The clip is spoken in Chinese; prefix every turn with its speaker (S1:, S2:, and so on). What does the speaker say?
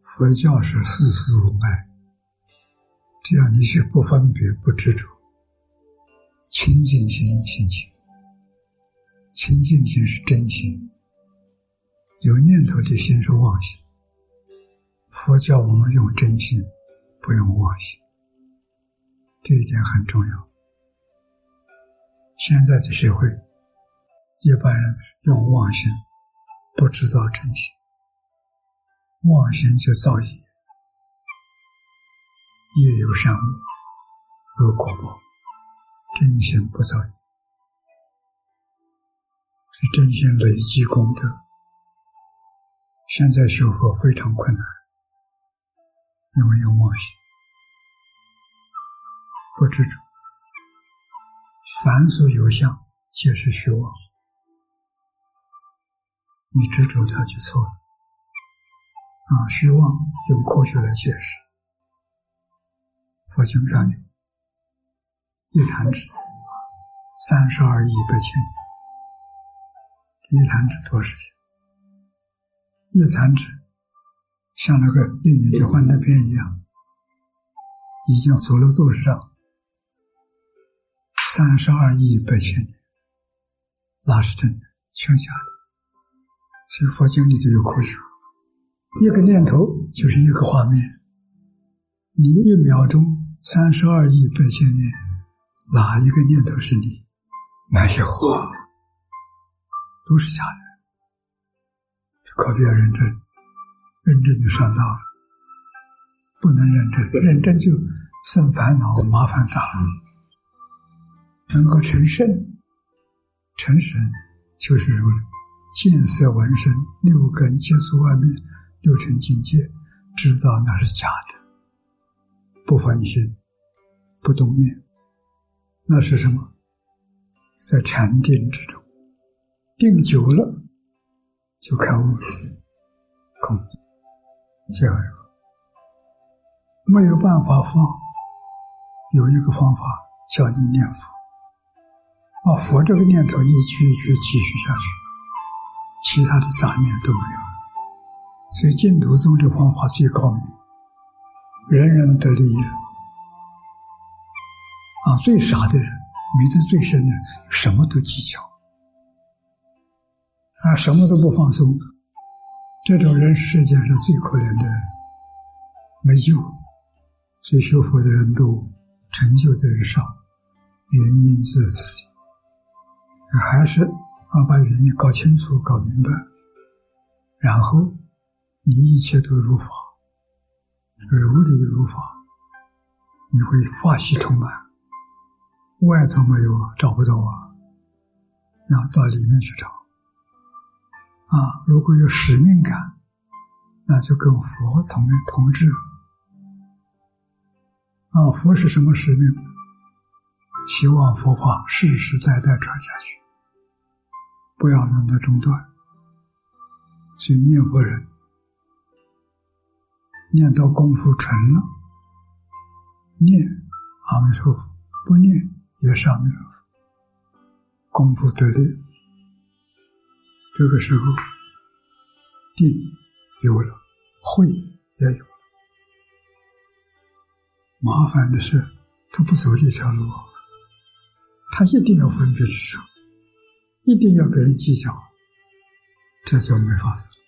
S1: 佛教是事事无碍，只要你去不分别、不执着，清净心心。清净心是真心，有念头的心是妄心。佛教我们用真心，不用妄心，这一点很重要。现在的社会，一般人用妄心，不知道真心，妄心就造业，业有善恶，恶果报，真心不造业。是真心累积功德。现在学佛非常困难，因为有妄心，不执着，凡所有相，皆是虚妄。你执着它就错了。啊，虚妄用科学来解释，佛经上有，一弹指，三十二亿八千年。一弹指做事情，一弹指像那个电影的幻灯片一样，已经走了多少？三十二亿八千年，那是真的，全假的。所以佛经里头有科学，一个念头就是一个画面。你一秒钟三十二亿八千年，哪一个念头是你？那些话。都是假的，可别认真，认真就上当了。不能认真，认真就生烦恼，麻烦大了。能够成圣，成神就是见色闻声六根接触外面六尘境界，知道那是假的，不分心，不动念，那是什么？在禅定之中。定久了，就开悟了，空，这样没有办法放，有一个方法叫你念佛，把佛这个念头一句一句继续下去，其他的杂念都没有。所以净土宗这方法最高明，人人得利益。啊，最傻的人，迷得最深的，什么都计较。啊，什么都不放松，这种人世界上是最可怜的人，没救。所以学佛的人多，成就的人少，原因在此地。还是要把原因搞清楚、搞明白，然后你一切都如法，如理如法，你会法喜充满，外头没有找不到啊，要到里面去找。啊，如果有使命感，那就跟佛同同志。啊，佛是什么使命？希望佛法世世代代传下去，不要让它中断。所以念佛人念到功夫成了，念阿弥陀佛，不念也是阿弥陀佛，功夫得力。这个时候，定有了，慧也有了。麻烦的是，他不走这条路，他一定要分别执着，一定要跟人计较，这就没法子了。